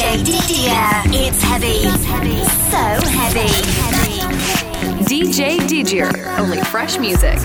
DJ Didier. It's heavy. So heavy. DJ Didier. Only fresh music.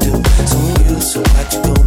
do. So when you so what you go.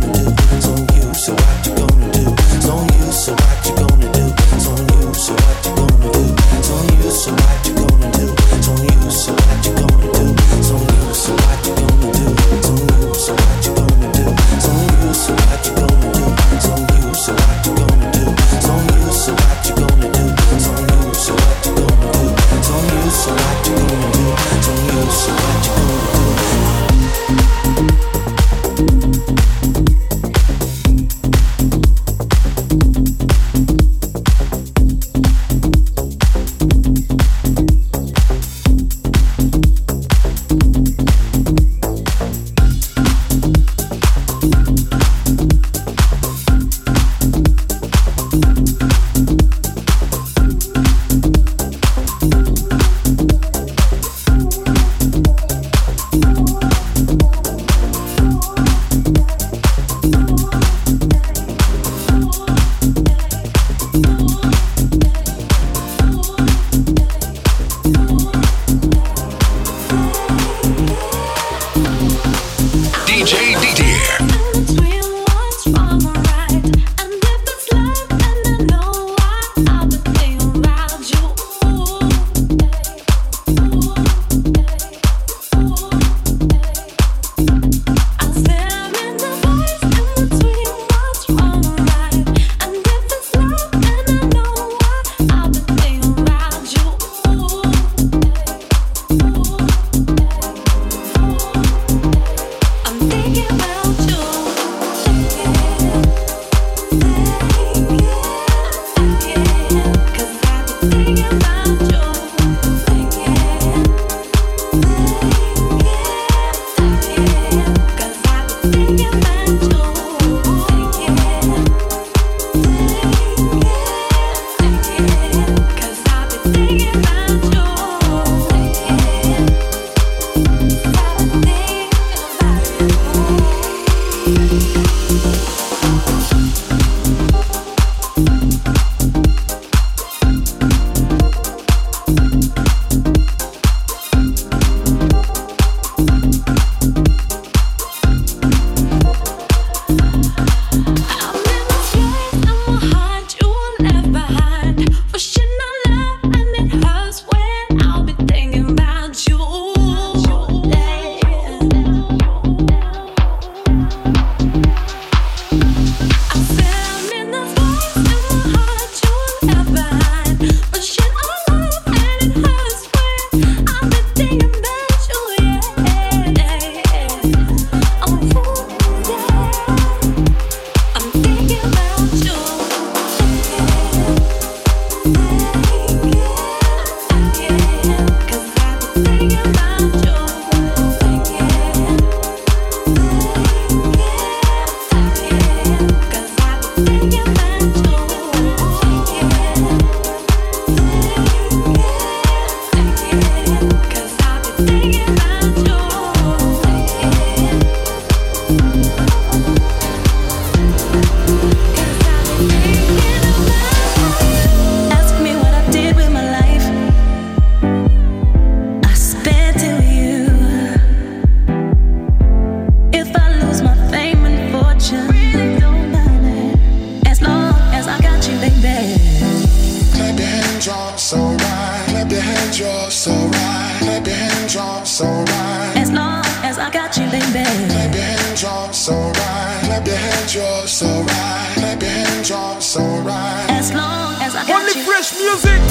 music.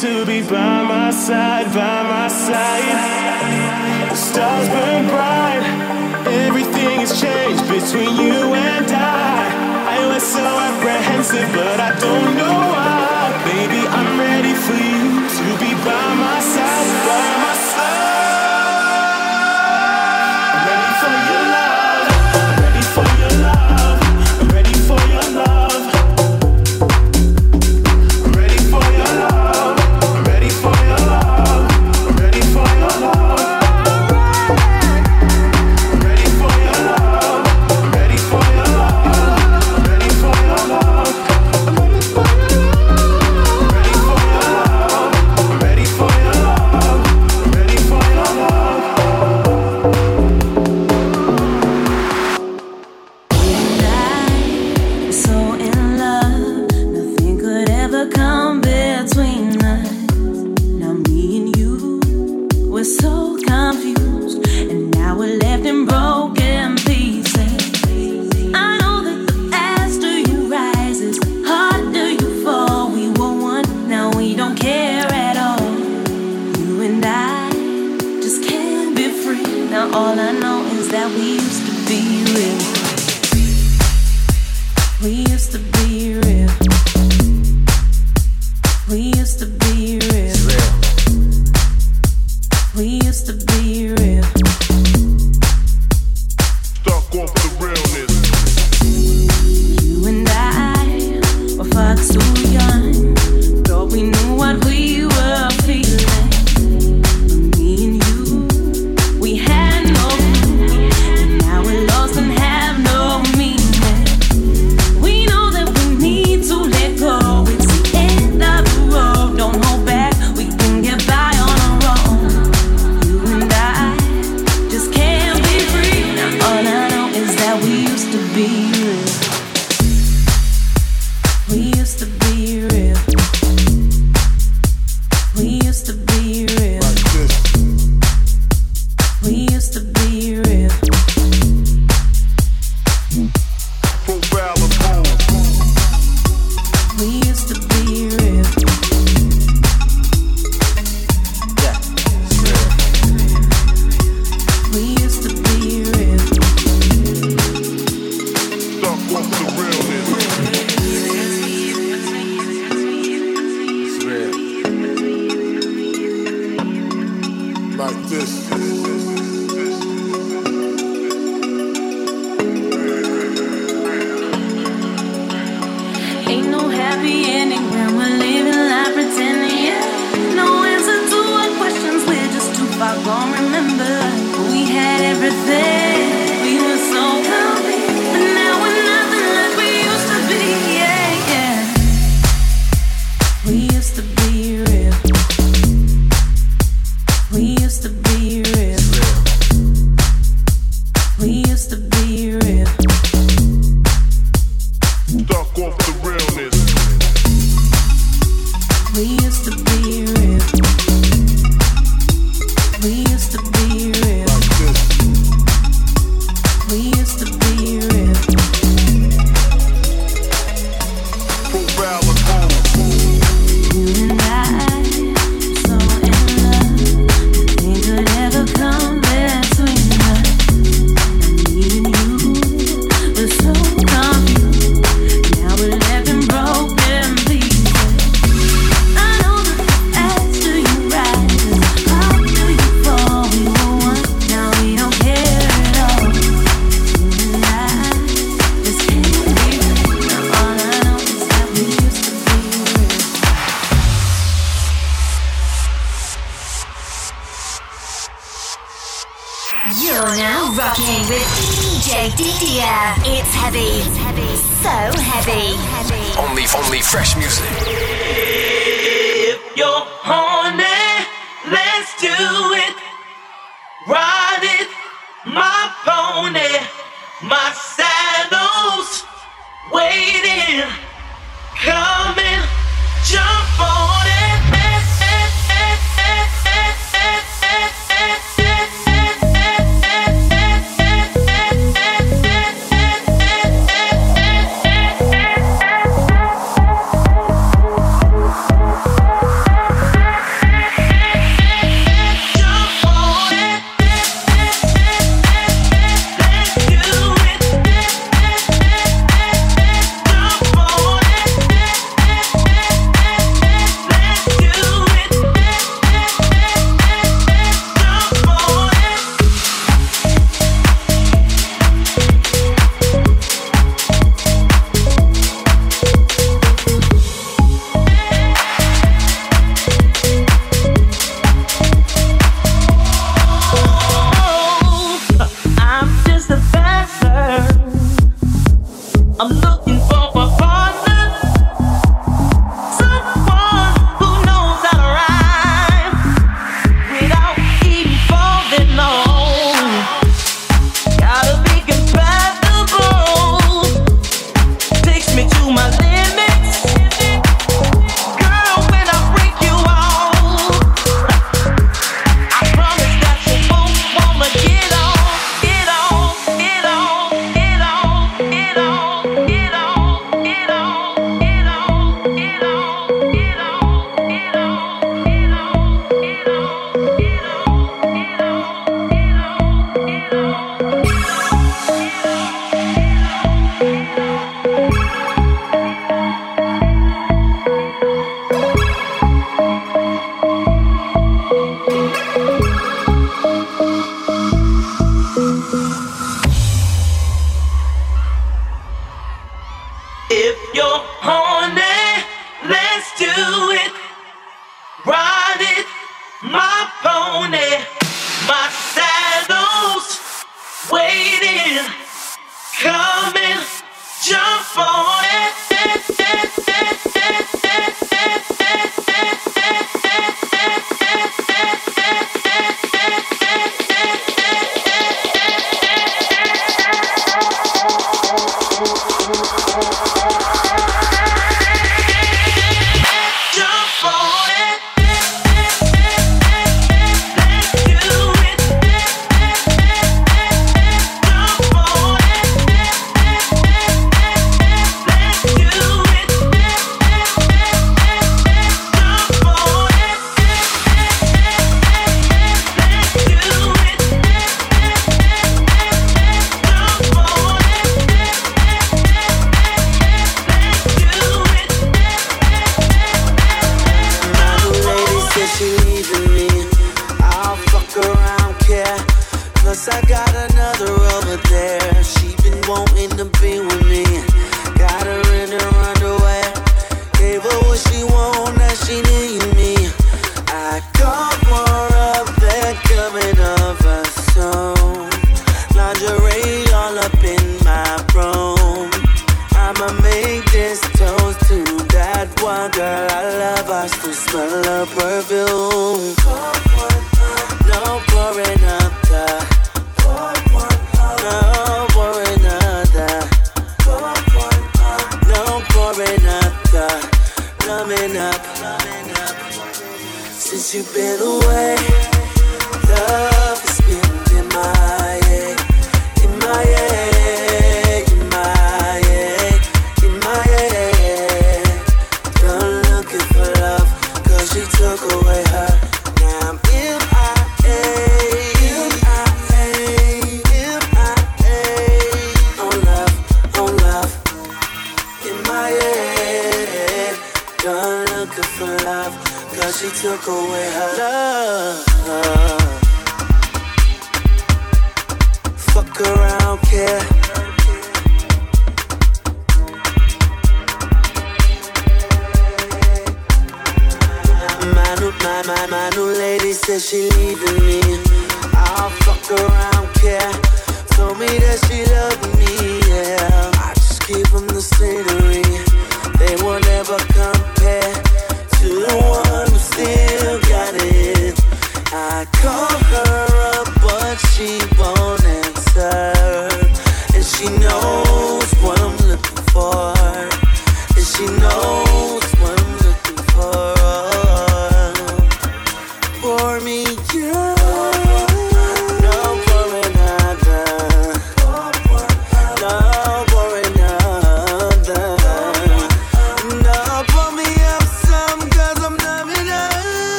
to be by my side, by my side. The stars burn bright, everything has changed between you and I. I was so apprehensive, but I don't know. just a he took away her love. Fuck around, care. My new, my, my, my new lady says she leaving me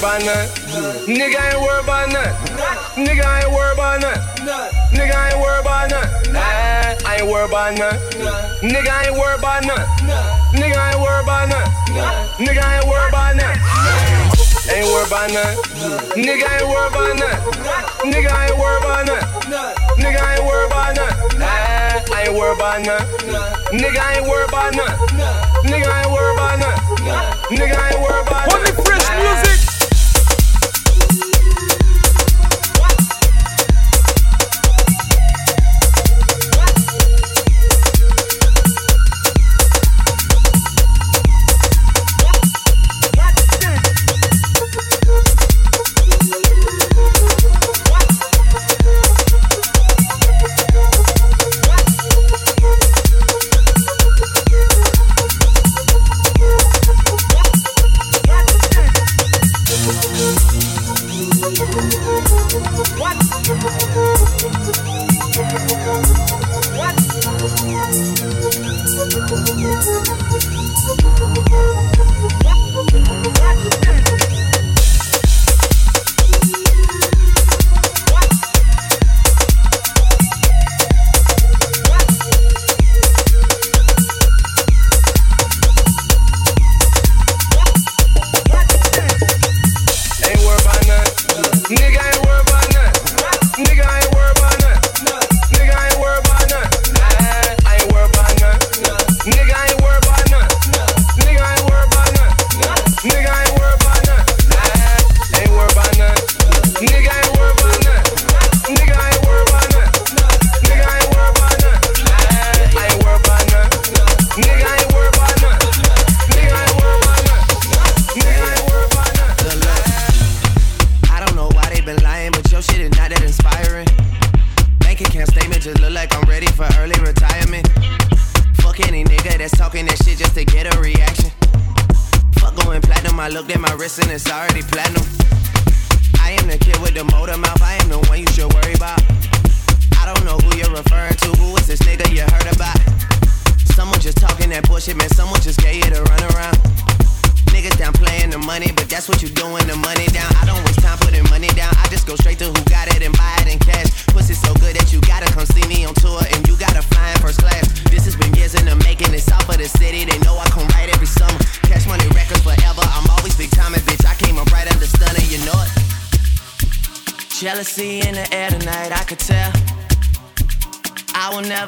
worried about none. Nigga ain't worried about none. Nigga ain't worried about none. Nigga ain't worried about none. I ain't worried about none. Nigga ain't worried about none. Nigga ain't worried about none. Nigga ain't worried about none. Ain't worried about none. Nigga ain't worried about none. Nigga ain't worried about none. Nigga ain't worried about none. I ain't worried about none. Nigga ain't worried about none. Nigga ain't worried about none. Nigga ain't worried about none. Only fresh music.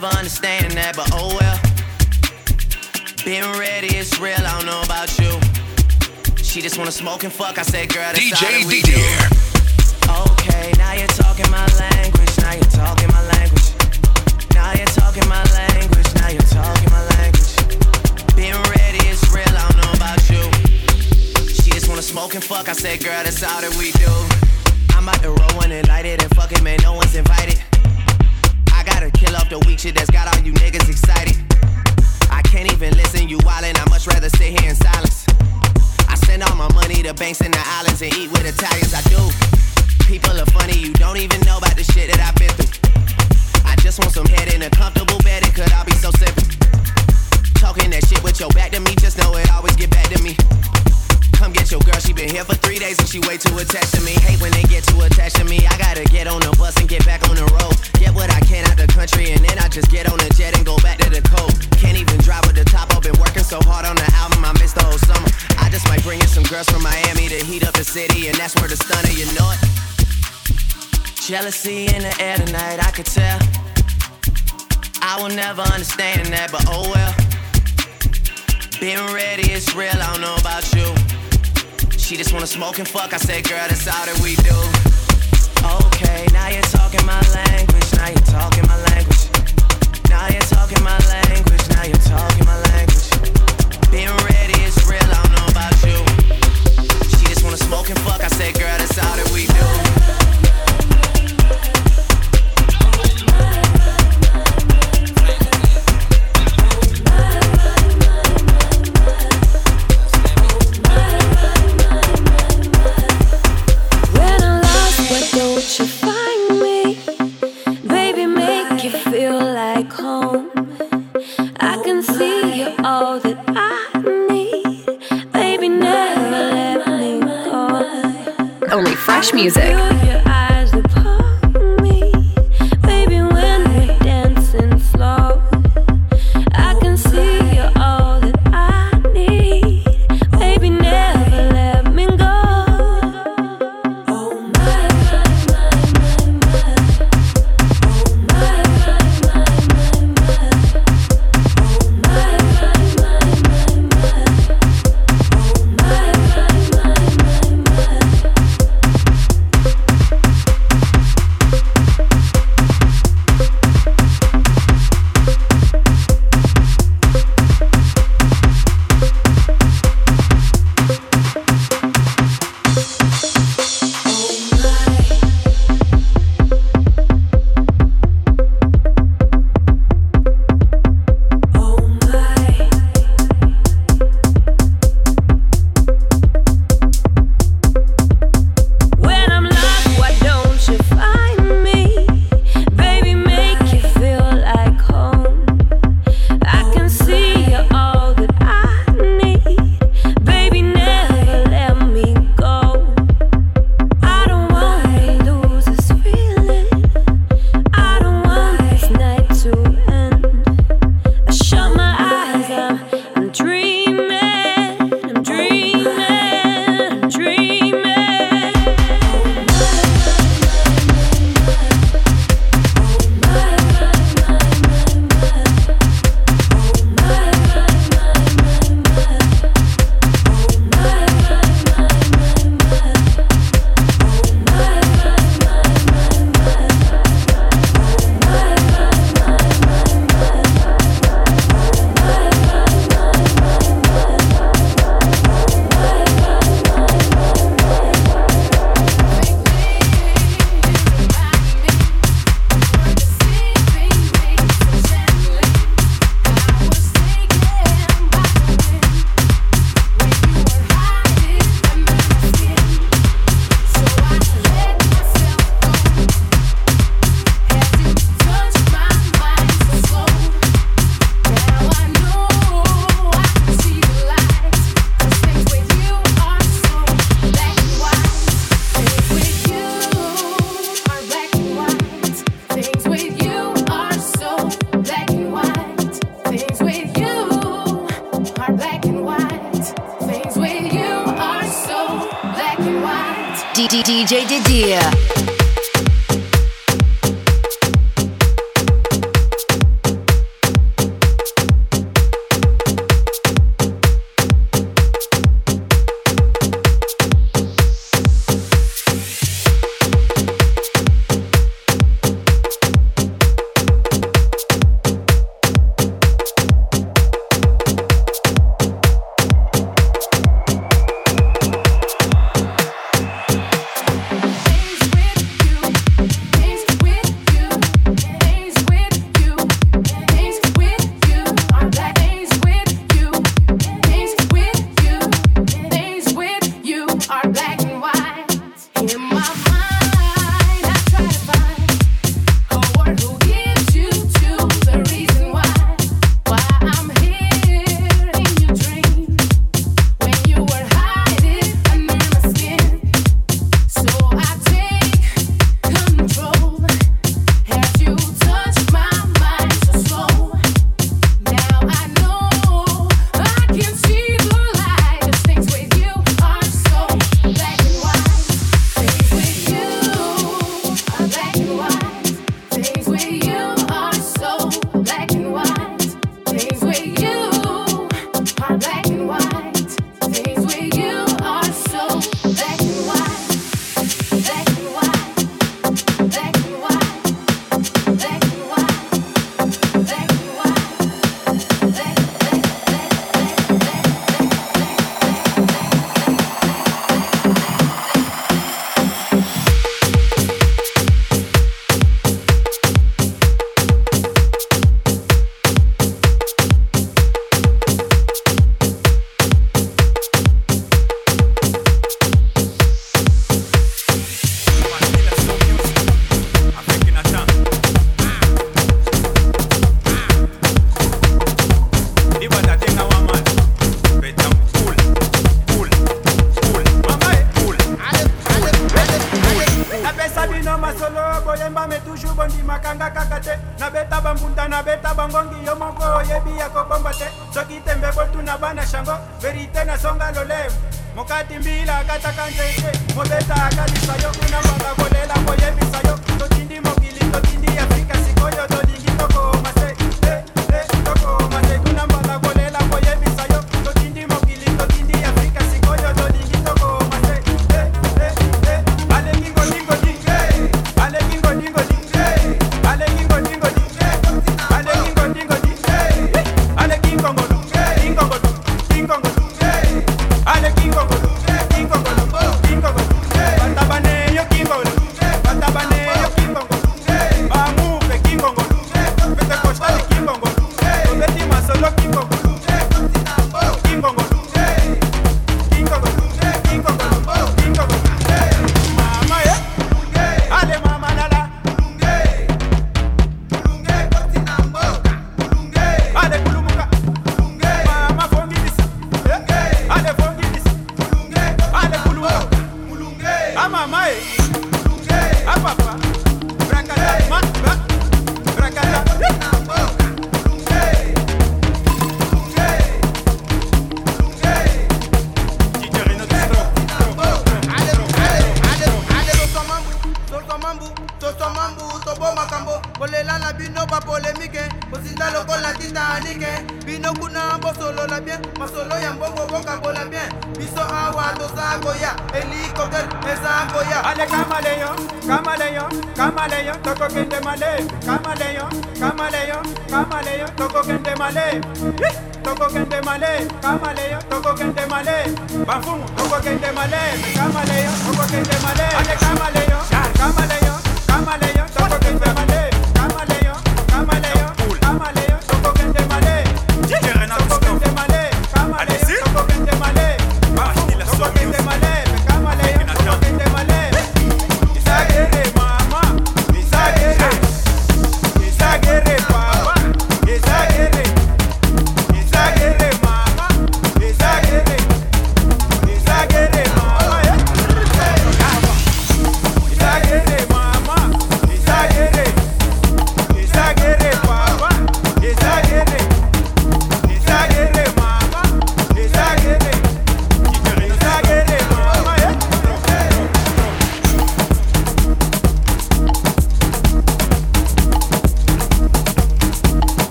Never understand that, but oh well. Been ready, it's real, I don't know about you. She just wanna smoke and fuck, I said, girl, that's all DJ that we do. Okay, now you're talking my language, now you're talking my language. Now you're talking my language, now you're talking my language. Been ready, it's real, I don't know about you. She just wanna smoke and fuck, I said, girl, that's all that we do. Back to me, just know it always get back to me. Come get your girl, she been here for three days and she way too attached to me. Hate when they get too attached to me. I gotta get on the bus and get back on the road. Get what I can out the country and then I just get on the jet and go back to the coast. Can't even drive with the top up. Been working so hard on the album, I missed the whole summer. I just might bring in some girls from Miami to heat up the city and that's where the stunner, you know it. Jealousy in the air tonight, I could tell. I will never understand that, but oh well. Been ready, it's real, I don't know about you. She just wanna smoke and fuck, I said, girl, that's all that we do. Okay, now you're talking my language, now you're talking my language. Now you're talking my language, now you're talking my language. Been ready, it's real, I don't know about you. She just wanna smoke and fuck, I said, girl, that's all that we do. Music.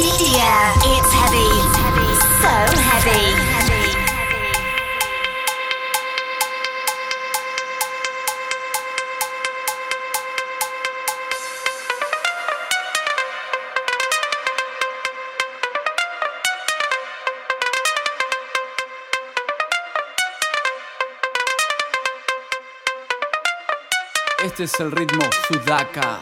It's heavy. So heavy. Este es el ritmo Sudaka.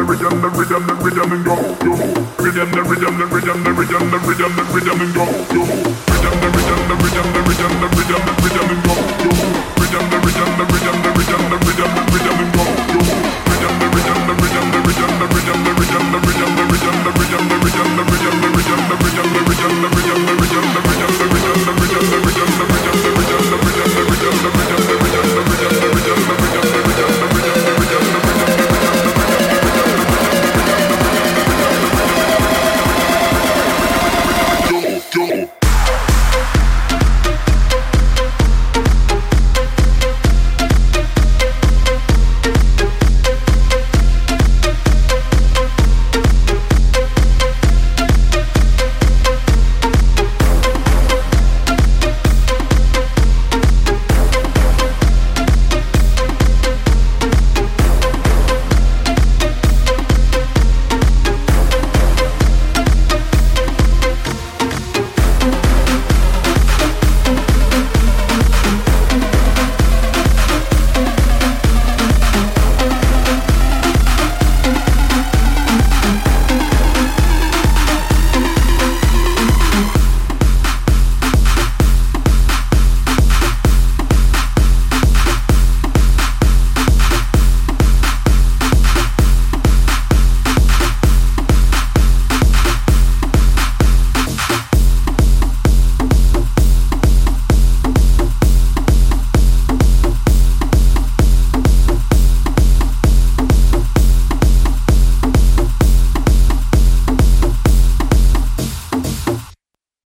Rhythm, the rhythm, the rhythm, and go. Rhythm, the rhythm, the rhythm, the rhythm, the rhythm, the